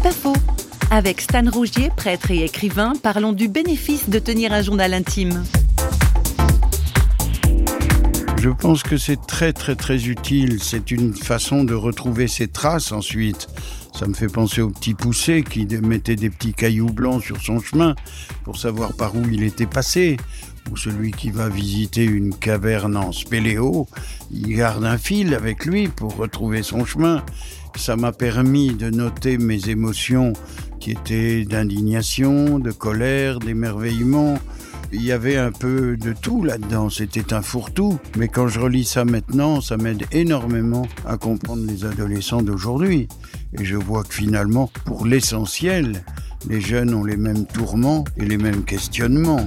Pas faux. Avec Stan Rougier, prêtre et écrivain, parlons du bénéfice de tenir un journal intime. Je pense que c'est très très très utile. C'est une façon de retrouver ses traces ensuite. Ça me fait penser au petit poussé qui mettait des petits cailloux blancs sur son chemin pour savoir par où il était passé. Ou celui qui va visiter une caverne en spéléo, il garde un fil avec lui pour retrouver son chemin. Ça m'a permis de noter mes émotions qui étaient d'indignation, de colère, d'émerveillement, il y avait un peu de tout là-dedans, c'était un fourre-tout. Mais quand je relis ça maintenant, ça m'aide énormément à comprendre les adolescents d'aujourd'hui. Et je vois que finalement, pour l'essentiel, les jeunes ont les mêmes tourments et les mêmes questionnements.